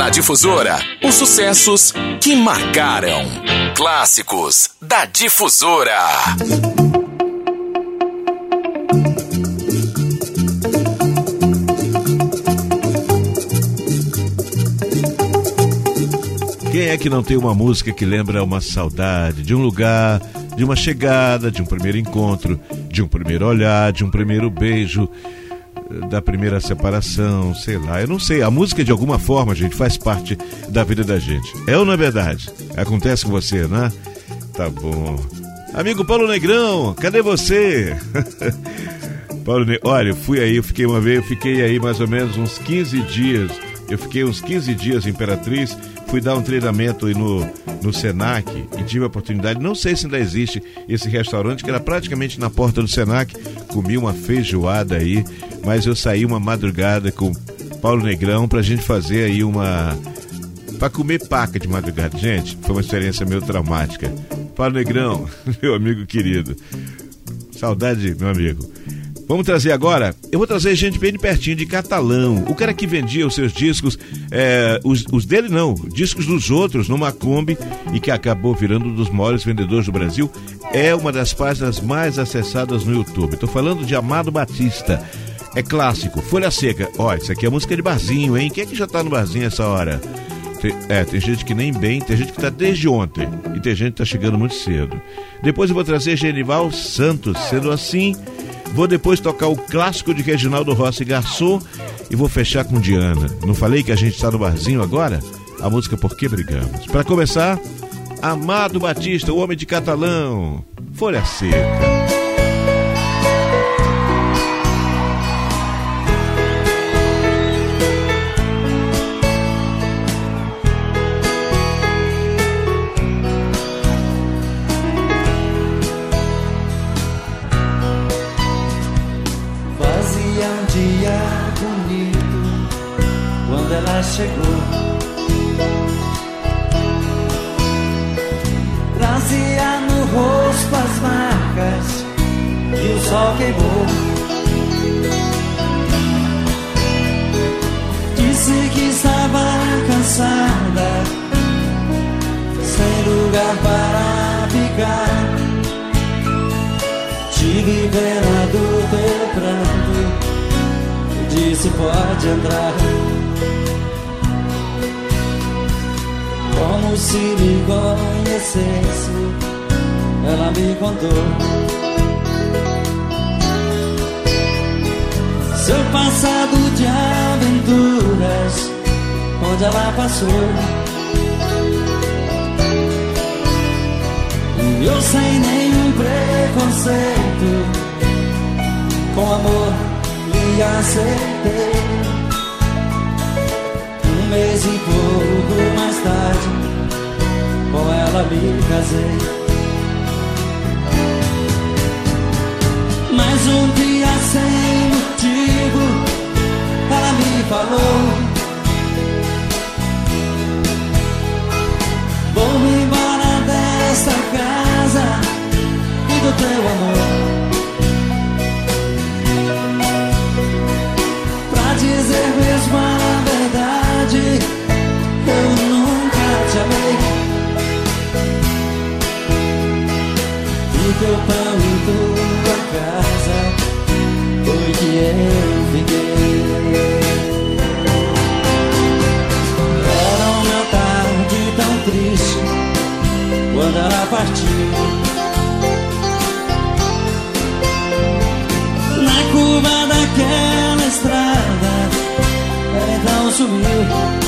Na Difusora, os sucessos que marcaram. Clássicos da Difusora. Quem é que não tem uma música que lembra uma saudade de um lugar, de uma chegada, de um primeiro encontro, de um primeiro olhar, de um primeiro beijo, da primeira separação, sei lá, eu não sei. A música de alguma forma, gente, faz parte da vida da gente. É ou não é verdade? Acontece com você, né? Tá bom. Amigo Paulo Negrão, cadê você? Paulo ne... Olha, eu fui aí, eu fiquei uma vez, eu fiquei aí mais ou menos uns 15 dias. Eu fiquei uns 15 dias Imperatriz fui dar um treinamento no, no Senac e tive a oportunidade, não sei se ainda existe esse restaurante, que era praticamente na porta do Senac, comi uma feijoada aí, mas eu saí uma madrugada com Paulo Negrão pra gente fazer aí uma. pra comer paca de madrugada. Gente, foi uma experiência meio traumática. Paulo Negrão, meu amigo querido. Saudade, meu amigo. Vamos trazer agora? Eu vou trazer gente bem de pertinho, de Catalão. O cara que vendia os seus discos, é, os, os, dele não, discos dos outros numa Kombi e que acabou virando um dos maiores vendedores do Brasil, é uma das páginas mais acessadas no YouTube. Estou falando de Amado Batista. É clássico, Folha Seca. Ó, isso aqui é música de barzinho, hein? Quem é que já tá no barzinho essa hora? Tem, é, tem gente que nem bem, tem gente que tá desde ontem e tem gente que tá chegando muito cedo. Depois eu vou trazer Genival Santos, sendo assim. Vou depois tocar o clássico de Reginaldo Rossi Garçom e vou fechar com Diana. Não falei que a gente está no barzinho agora? A música Por que Brigamos. Para começar, Amado Batista, o homem de catalão. Folha Seca. Ficar. Tive pena do teu pranto. Disse pode entrar. como se me conhecesse. Ela me contou seu passado de aventuras, onde ela passou. Sem nenhum preconceito, com amor lhe aceitei. Mês e pouco mais tarde, com ela me casei. Mas um dia sem motivo, ela me falou: quando ela partiu. Na curva daquela estrada, ela então sumiu.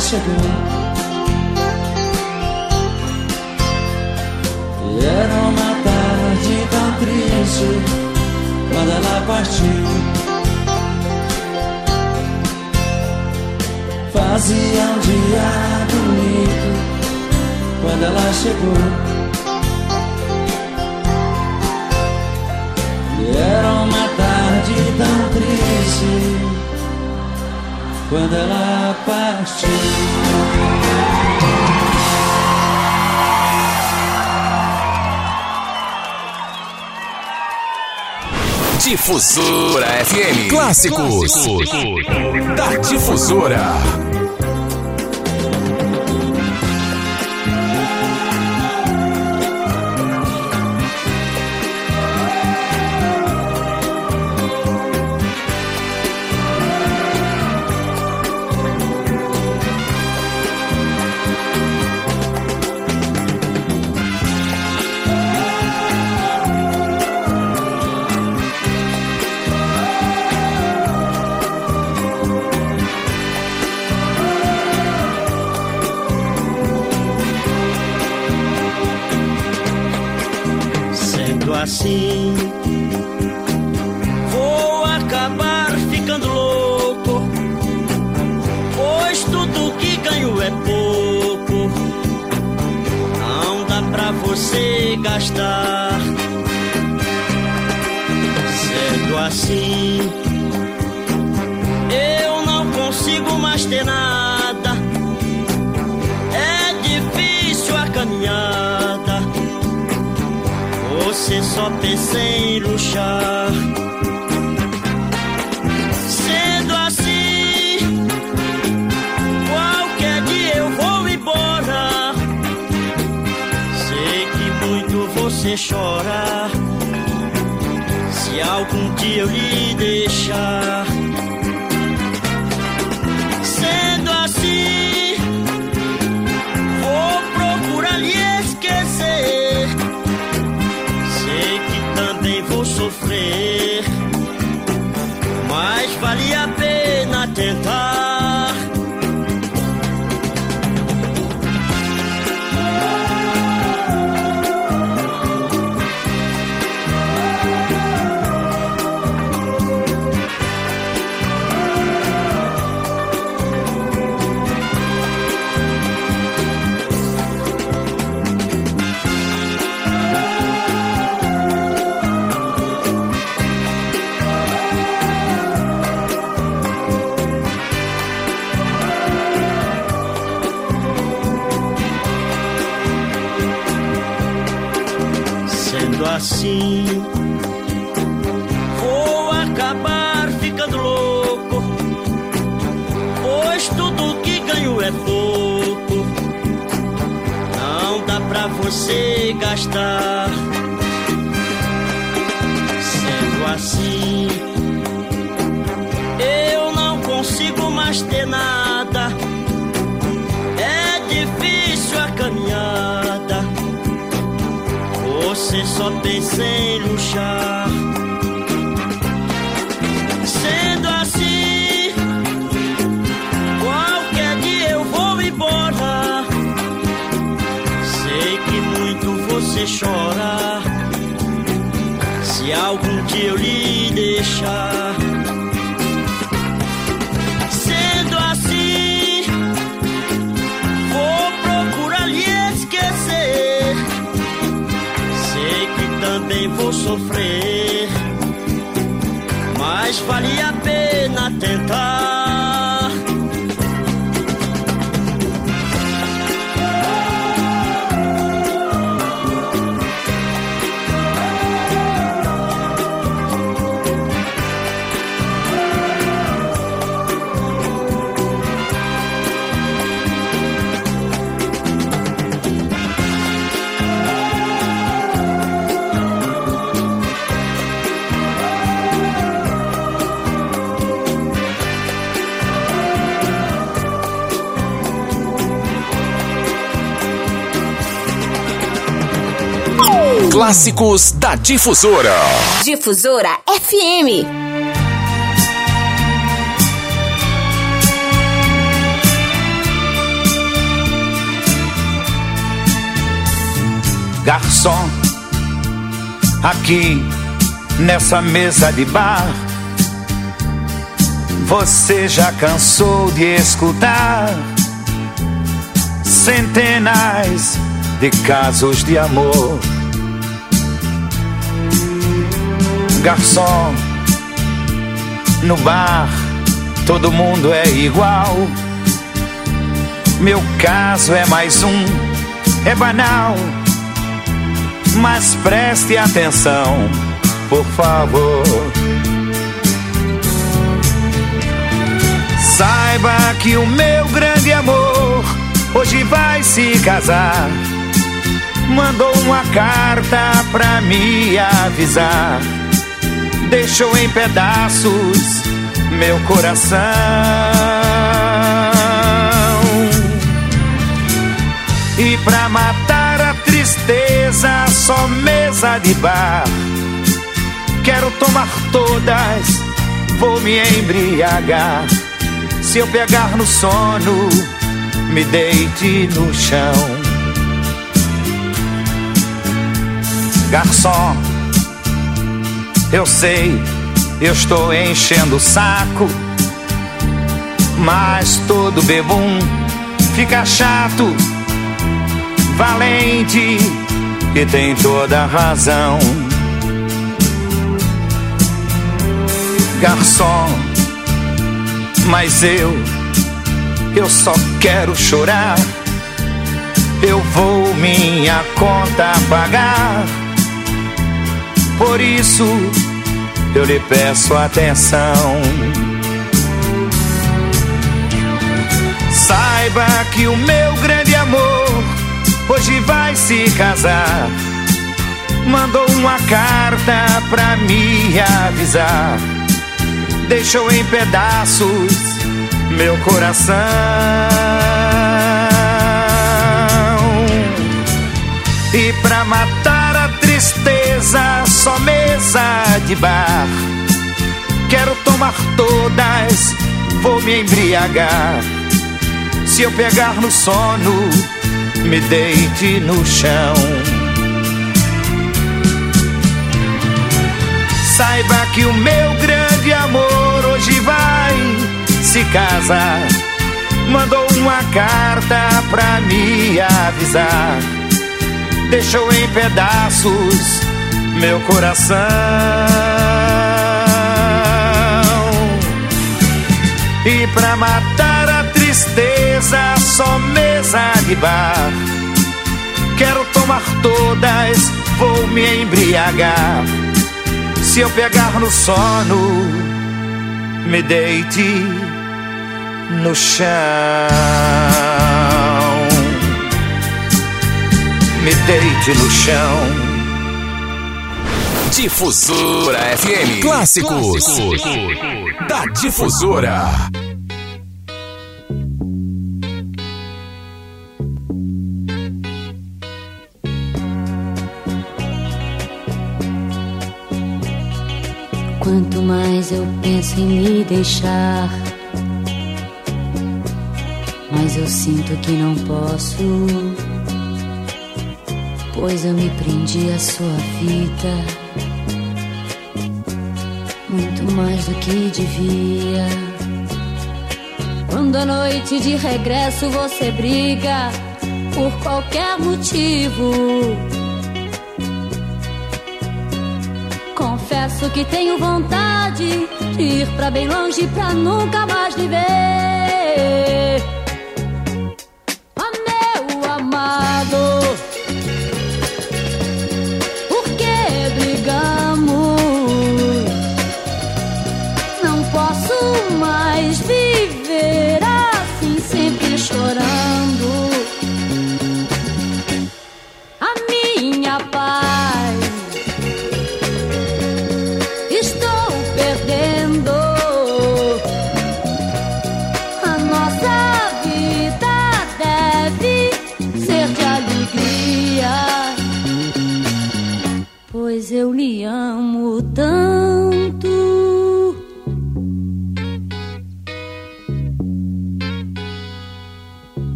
Chegou. E era uma tarde tão triste quando ela partiu. Fazia um dia bonito quando ela chegou. Quando ela partiu. Difusora FM. Clássicos. Clássicos. Da Difusora. Gastar. Sendo assim, eu não consigo mais ter nada. É difícil a caminhada você só pensa em luxar. Muito você chora. Se algum dia eu lhe deixar. Sendo assim, vou procurar lhe esquecer também vou sofrer. Assim. Vou acabar ficando louco, pois tudo que ganho é pouco. Não dá pra você gastar. Você só pensa em luxar. Sendo assim, qualquer dia eu vou embora. Sei que muito você chora. Se algum dia eu lhe deixar. Sofrer. Mas vale a pena tentar. Clássicos da Difusora. Difusora FM. Garçom, aqui nessa mesa de bar, você já cansou de escutar centenas de casos de amor. Garçom, no bar todo mundo é igual. Meu caso é mais um, é banal. Mas preste atenção, por favor. Saiba que o meu grande amor hoje vai se casar. Mandou uma carta pra me avisar. Deixou em pedaços meu coração. E pra matar a tristeza, só mesa de bar. Quero tomar todas, vou me embriagar. Se eu pegar no sono, me deite no chão. Garçom, eu sei, eu estou enchendo o saco, mas todo bebum fica chato, valente e tem toda razão. Garçom, mas eu eu só quero chorar. Eu vou minha conta pagar. Por isso eu lhe peço atenção. Saiba que o meu grande amor hoje vai se casar. Mandou uma carta pra me avisar. Deixou em pedaços meu coração. Mesa de bar. Quero tomar todas, vou me embriagar. Se eu pegar no sono, me deite no chão. Saiba que o meu grande amor hoje vai se casar. Mandou uma carta pra me avisar. Deixou em pedaços meu coração. E pra matar a tristeza, só mesa de bar. Quero tomar todas, vou me embriagar. Se eu pegar no sono, me deite no chão. Me deite no chão. Difusora FM. Clássicos. Clássicos. Da Difusora. Quanto mais eu penso em me deixar mas eu sinto que não posso. Pois eu me prendi à sua vida, muito mais do que devia. Quando à noite de regresso você briga por qualquer motivo. Confesso que tenho vontade de ir pra bem longe pra nunca mais lhe ver.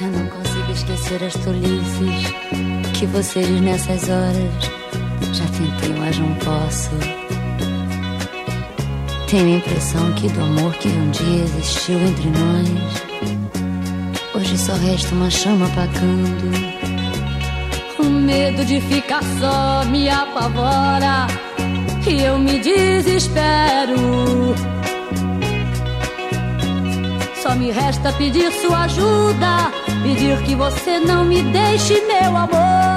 Já não consigo esquecer as tolices que vocês nessas horas. Já tentei, mas não posso. Tenho a impressão que do amor que um dia existiu entre nós, hoje só resta uma chama apagando. O medo de ficar só me apavora e eu me desespero. Só me resta pedir sua ajuda, pedir que você não me deixe, meu amor.